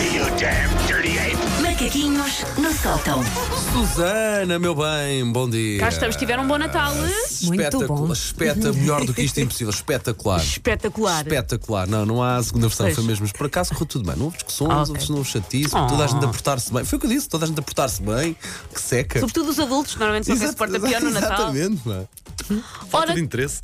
you damn dirty ape! Macaquinhos no sótão. Susana, meu bem, bom dia. Cá estamos, tiveram um bom Natal. Muito Espetacular, bom. espeta, melhor do que isto é impossível, espetacular. Espetacular. Espetacular, não, não há a segunda versão, Pois. foi mesmo, mas por acaso correu tudo bem. Não houve discussões, Ah, houve não houve chatice, Oh. toda a gente a portar-se bem. Foi o que eu disse, toda a gente a portar-se bem, que seca. Sobretudo os adultos, normalmente são quem se porta pior no Natal. Exatamente, mano. Falta Ora, de interesse.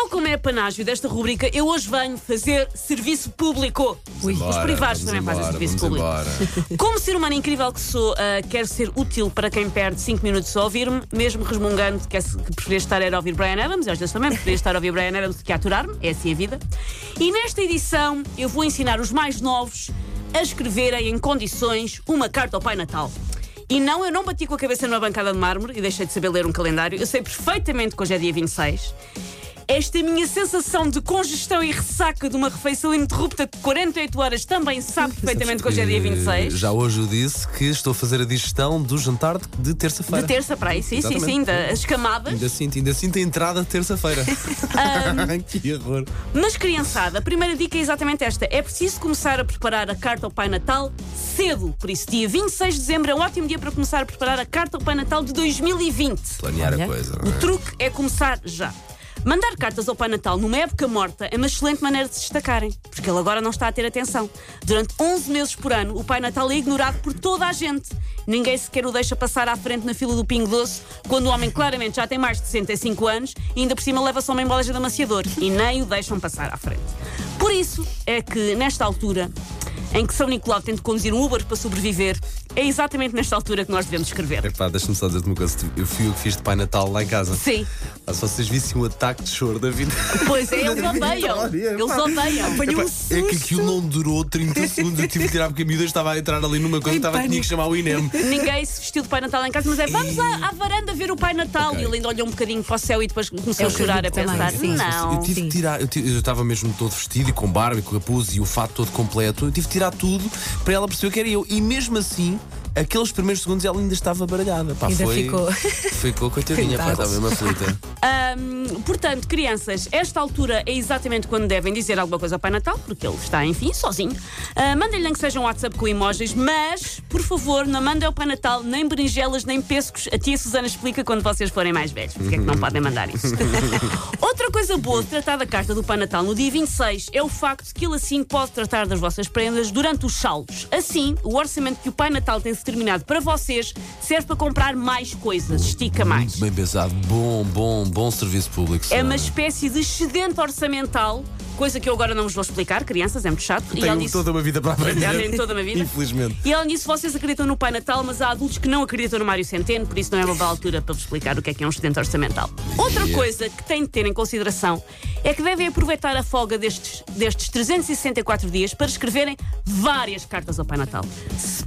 Tal como é apanágio desta rubrica, eu hoje venho fazer serviço público. Os Embora, privados vamos também fazem embora, serviço vamos público. embora. Como ser humano incrível que sou, ah, quero ser útil para quem perde 5 minutos a ouvir-me, mesmo resmungando que, é- que preferia estar a ouvir Brian Adams, e às vezes também preferia estar a ouvir Brian Adams do que a aturar-me, é assim a vida. E nesta edição eu vou ensinar os mais novos a escreverem em condições uma carta ao Pai Natal. E não, eu não bati com a cabeça numa bancada de mármore e deixei de saber ler um calendário. Eu sei perfeitamente que hoje é dia 26. Esta minha sensação de congestão e ressaca de uma refeição ininterrupta de 48 horas também sabe perfeitamente que hoje é dia 26. Já hoje eu disse que estou a fazer a digestão do jantar de, de terça-feira. De terça para aí, sim, sim, Exatamente. sim, da- as camadas. Ainda sinto, ainda sinto a entrada de terça-feira. que horror. Mas, criançada, a primeira dica é exatamente esta: é preciso começar a preparar a carta ao Pai Natal cedo. Por isso, dia 26 de dezembro é um ótimo dia para começar a preparar a carta ao Pai Natal de 2020. Planear a Olha. coisa. O não é? truque é começar já. Mandar cartas ao Pai Natal numa época morta é uma excelente maneira de se destacarem, porque ele agora não está a ter atenção. Durante 11 meses por ano, o Pai Natal é ignorado por toda a gente. Ninguém sequer o deixa passar à frente na fila do Pingo Doce, quando o homem claramente já tem mais de 65 anos e ainda por cima leva só uma embalagem de amaciador e nem o deixam passar à frente. Por isso é que, nesta altura, em que São Nicolau tem de conduzir um Uber para sobreviver, é exatamente nesta altura que nós devemos escrever. Epá, deixa-me só dizer-te uma coisa. Eu fui eu que fiz de Pai Natal lá em casa. Sim. Ah, se vocês vissem um ataque de choro da vida. Pois é, eles odeiam. Eles odeiam. Epá, é que aquilo não durou 30 segundos. Eu tive de tirar porque a miúda estava a entrar ali numa coisa que estava, tinha que chamar o INEM. Ninguém se vestiu de Pai Natal em casa, mas é vamos à, à varanda ver o Pai Natal. Ok. E ele ainda olhou um bocadinho para o céu e depois começou Eu a chorar, a também, pensar: sim. não. Eu tive de tirar, eu, tive- eu estava mesmo todo vestido e com barba e com capuz e o fato todo completo. Eu tive de tirar tudo para ela perceber que era eu. E mesmo assim, aqueles primeiros segundos ela ainda estava baralhada. Pá, Ainda foi, ficou. Ficou coitadinha, pá, estava mesmo aflita. Ahm, portanto, crianças, esta altura é exatamente quando devem dizer alguma coisa ao Pai Natal, porque ele está, enfim, sozinho. Ah, Mandem-lhe que seja um WhatsApp com emojis, mas, por favor, não mandem ao Pai Natal nem berinjelas nem pescos. A tia Susana explica quando vocês forem mais velhos, porque é que não podem mandar isso. Outra coisa boa de tratar da carta do Pai Natal no dia 26 é o facto de que ele assim pode tratar das vossas prendas durante os saldos. Assim, o orçamento que o Pai Natal tem determinado para vocês serve para comprar mais coisas, estica mais. Muito bem pensado. Bom, bom, bom serviço público. É uma espécie de excedente orçamental, coisa que eu agora não vos vou explicar, crianças, é muito chato. e Tenho além disso, toda uma vida para aprender. Toda uma vida. Infelizmente. E além disso, vocês acreditam no Pai Natal, mas há adultos que não acreditam no Mário Centeno, por isso não é uma boa altura para vos explicar o que é que é um excedente orçamental. Outra Yeah. coisa que têm de ter em consideração é que devem aproveitar a folga destes, destes 364 dias para escreverem várias cartas ao Pai Natal.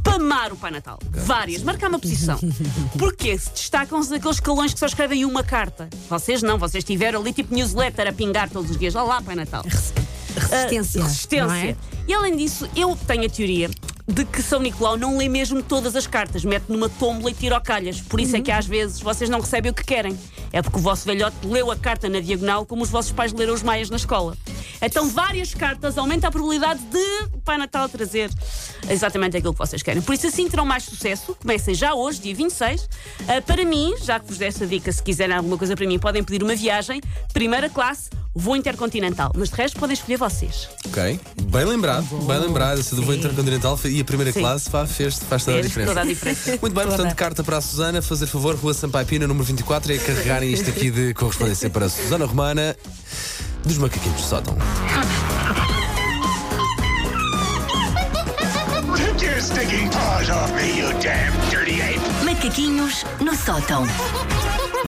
Spamar o Pai Natal. Várias. Marcar uma posição. Porque se destacam-se aqueles calões que só escrevem uma carta. Vocês não, vocês tiveram ali tipo newsletter a pingar todos os dias. Olá, Pai Natal. Resistência. Ah, resistência. não é? E além disso, eu tenho a teoria de que São Nicolau não lê mesmo todas as cartas, mete numa tómbola e tira calhas. Por isso é Uhum. que às vezes vocês não recebem o que querem. É porque o vosso velhote leu a carta na diagonal como os vossos pais leram os maias na escola. Então, várias cartas aumenta a probabilidade de o Pai Natal trazer exatamente aquilo que vocês querem. Por isso, assim terão mais sucesso. Comecem já hoje, dia 26. Ah, para mim, já que vos dei essa dica, se quiserem alguma coisa para mim, podem pedir uma viagem, primeira classe, voo intercontinental. Mas de resto, podem escolher vocês. Ok. Bem lembrado, bem lembrado. Essa do voo intercontinental e a primeira Sim. classe pá, fez, faz toda a diferença. toda a diferença. Muito bem, portanto, carta para a Susana, fazer favor, Rua Sampaio Pina, número 24, é carregarem isto aqui de correspondência para a Susana Romana dos Macaquinhos do Sótão. Take your stinking paws off me, you damn dirty ape! Macaquinhos no sótão.